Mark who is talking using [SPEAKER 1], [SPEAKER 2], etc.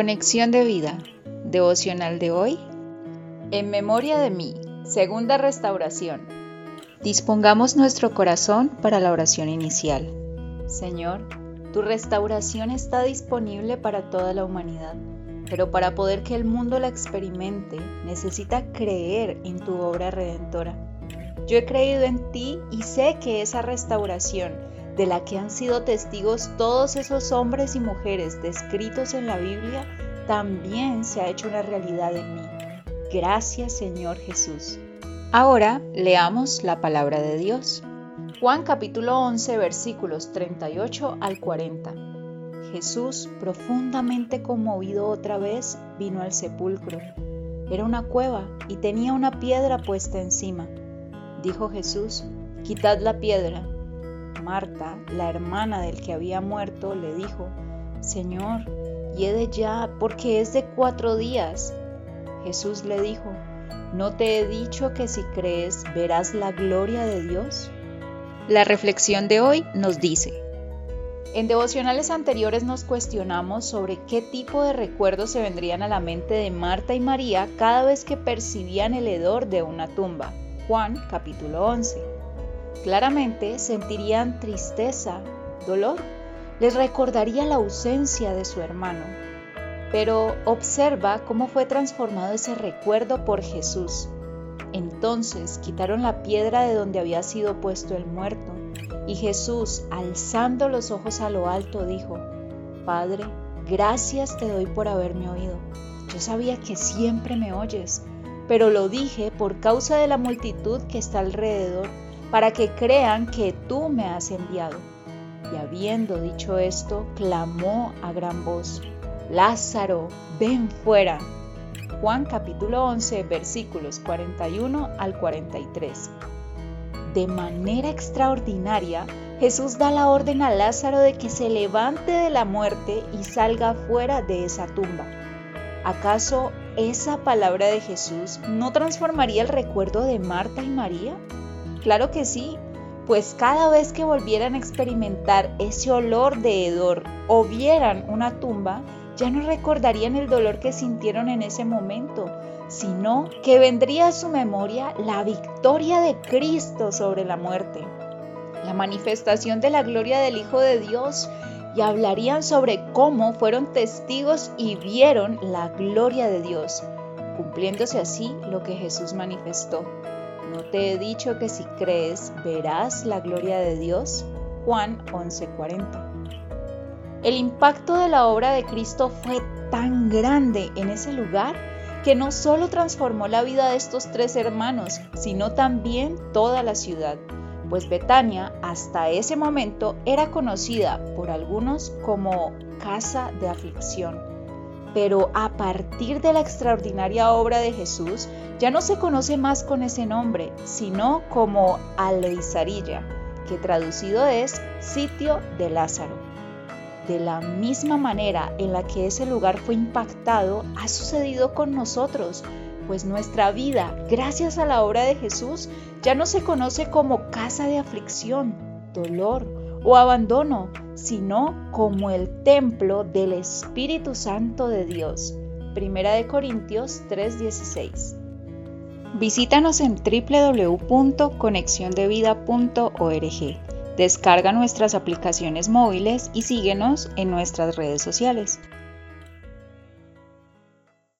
[SPEAKER 1] Conexión de vida, devocional de hoy. En memoria de mí, segunda restauración. Dispongamos nuestro corazón para la oración inicial. Señor, tu restauración está disponible para toda la humanidad, pero para poder que el mundo la experimente, necesita creer en tu obra redentora. Yo he creído en ti y sé que esa restauración de la que han sido testigos todos esos hombres y mujeres descritos en la Biblia, también se ha hecho una realidad en mí. Gracias Señor Jesús. Ahora leamos la palabra de Dios. Juan capítulo 11 versículos 38 al 40. Jesús, profundamente conmovido otra vez, vino al sepulcro. Era una cueva y tenía una piedra puesta encima. Dijo Jesús, quitad la piedra. Marta, la hermana del que había muerto, le dijo, Señor, yede ya, porque es de cuatro días. Jesús le dijo, ¿no te he dicho que si crees verás la gloria de Dios? La reflexión de hoy nos dice, en devocionales anteriores nos cuestionamos sobre qué tipo de recuerdos se vendrían a la mente de Marta y María cada vez que percibían el hedor de una tumba. Juan capítulo 11. Claramente sentirían tristeza, dolor, les recordaría la ausencia de su hermano. Pero observa cómo fue transformado ese recuerdo por Jesús. Entonces quitaron la piedra de donde había sido puesto el muerto, y Jesús, alzando los ojos a lo alto, dijo, Padre, gracias te doy por haberme oído. Yo sabía que siempre me oyes, pero lo dije por causa de la multitud que está alrededor para que crean que tú me has enviado. Y habiendo dicho esto, clamó a gran voz, Lázaro, ven fuera. Juan capítulo 11 versículos 41 al 43. De manera extraordinaria, Jesús da la orden a Lázaro de que se levante de la muerte y salga fuera de esa tumba. ¿Acaso esa palabra de Jesús no transformaría el recuerdo de Marta y María? Claro que sí, pues cada vez que volvieran a experimentar ese olor de hedor o vieran una tumba, ya no recordarían el dolor que sintieron en ese momento, sino que vendría a su memoria la victoria de Cristo sobre la muerte, la manifestación de la gloria del Hijo de Dios y hablarían sobre cómo fueron testigos y vieron la gloria de Dios, cumpliéndose así lo que Jesús manifestó. ¿No te he dicho que si crees verás la gloria de Dios? Juan 11:40. El impacto de la obra de Cristo fue tan grande en ese lugar que no solo transformó la vida de estos tres hermanos, sino también toda la ciudad, pues Betania hasta ese momento era conocida por algunos como casa de aflicción pero a partir de la extraordinaria obra de Jesús, ya no se conoce más con ese nombre, sino como Aleizarilla, que traducido es sitio de Lázaro. De la misma manera en la que ese lugar fue impactado, ha sucedido con nosotros, pues nuestra vida, gracias a la obra de Jesús, ya no se conoce como casa de aflicción, dolor o abandono, sino como el templo del Espíritu Santo de Dios. Primera de Corintios 3:16. Visítanos en www.conexiondevida.org. Descarga nuestras aplicaciones móviles y síguenos en nuestras redes sociales.